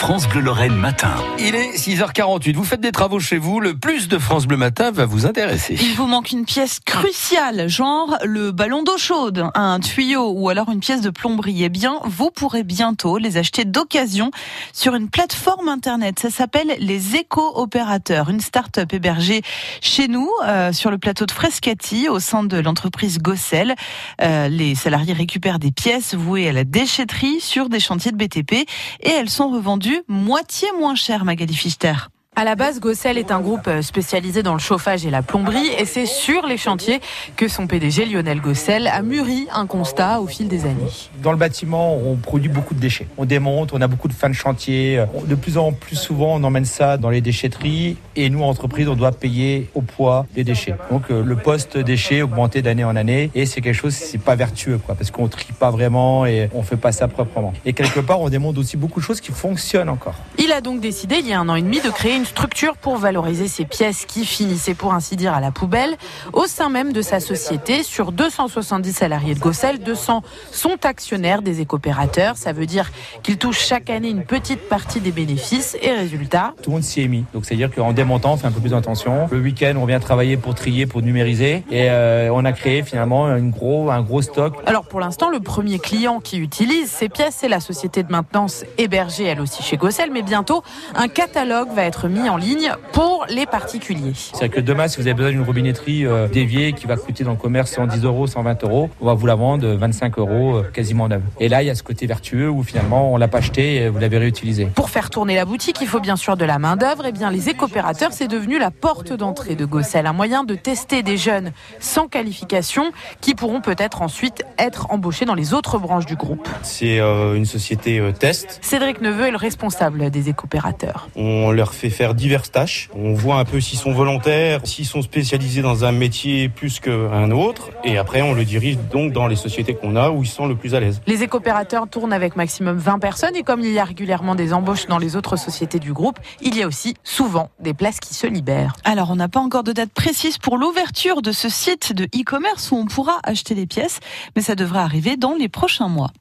France Bleu Lorraine matin. Il est 6h48. Vous faites des travaux chez vous. Le plus de France Bleu matin va vous intéresser. Il vous manque une pièce cruciale, genre le ballon d'eau chaude, un tuyau ou alors une pièce de plomberie. Eh bien, vous pourrez bientôt les acheter d'occasion sur une plateforme internet. Ça s'appelle les éco-opérateurs, une start-up hébergée chez nous euh, sur le plateau de Frescati au sein de l'entreprise Gossel. Euh, les salariés récupèrent des pièces vouées à la déchetterie sur des chantiers de BTP et elles sont revendues moitié moins cher, Magali Fichter. À la base, Gossel est un groupe euh, spécialisé dans le chauffage et la plomberie et c'est sur les chantiers que son PDG Lionel Gossel a mûri un constat au fil des années. Dans le bâtiment, on produit beaucoup de déchets. On démonte, on a beaucoup de fins de chantier. De plus en plus souvent, on emmène ça dans les déchetteries et nous, entreprise, on doit payer au poids les déchets. Donc euh, le poste déchets augmenté d'année en année et c'est quelque chose, c'est pas vertueux quoi, parce qu'on trie pas vraiment et on fait pas ça proprement. Et quelque part, on démonte aussi beaucoup de choses qui fonctionnent encore. Il a donc décidé il y a un an et demi de créer une structure pour valoriser ces pièces qui finissaient pour ainsi dire à la poubelle. Au sein même de sa société, sur 270 salariés de Gossel, 200 sont actionnaires des écoopérateurs. Ça veut dire qu'ils touchent chaque année une petite partie des bénéfices et résultat. Tout le monde s'y est mis. Donc c'est-à-dire qu'en démontant, on fait un peu plus d'attention. Le week-end, on vient travailler pour trier, pour numériser. Et euh, on a créé finalement une gros, un gros stock. Alors pour l'instant, le premier client qui utilise ces pièces, c'est la société de maintenance hébergée elle aussi chez Gossel. Mais bientôt, un catalogue va être mis en ligne pour les particuliers. C'est-à-dire que demain, si vous avez besoin d'une robinetterie euh, déviée qui va coûter dans le commerce 110 euros, 120 euros, on va vous la vendre 25 euros euh, quasiment neuve. Et là, il y a ce côté vertueux où finalement, on l'a pas acheté et vous l'avez réutilisé. Pour faire tourner la boutique, il faut bien sûr de la main d'œuvre. Et bien, les écoopérateurs, c'est devenu la porte d'entrée de Gossel, un moyen de tester des jeunes sans qualification qui pourront peut-être ensuite être embauchés dans les autres branches du groupe. C'est euh, une société test. Cédric Neveu est le responsable des écoopérateurs. On leur fait faire diverses tâches. On voit un peu s'ils sont volontaires, s'ils sont spécialisés dans un métier plus qu'un autre. Et après, on le dirige donc dans les sociétés qu'on a où ils sont le plus à l'aise. Les écoopérateurs tournent avec maximum 20 personnes et comme il y a régulièrement des embauches dans les autres sociétés du groupe, il y a aussi souvent des places qui se libèrent. Alors, on n'a pas encore de date précise pour l'ouverture de ce site de e-commerce où on pourra acheter des pièces, mais ça devrait arriver dans les prochains mois.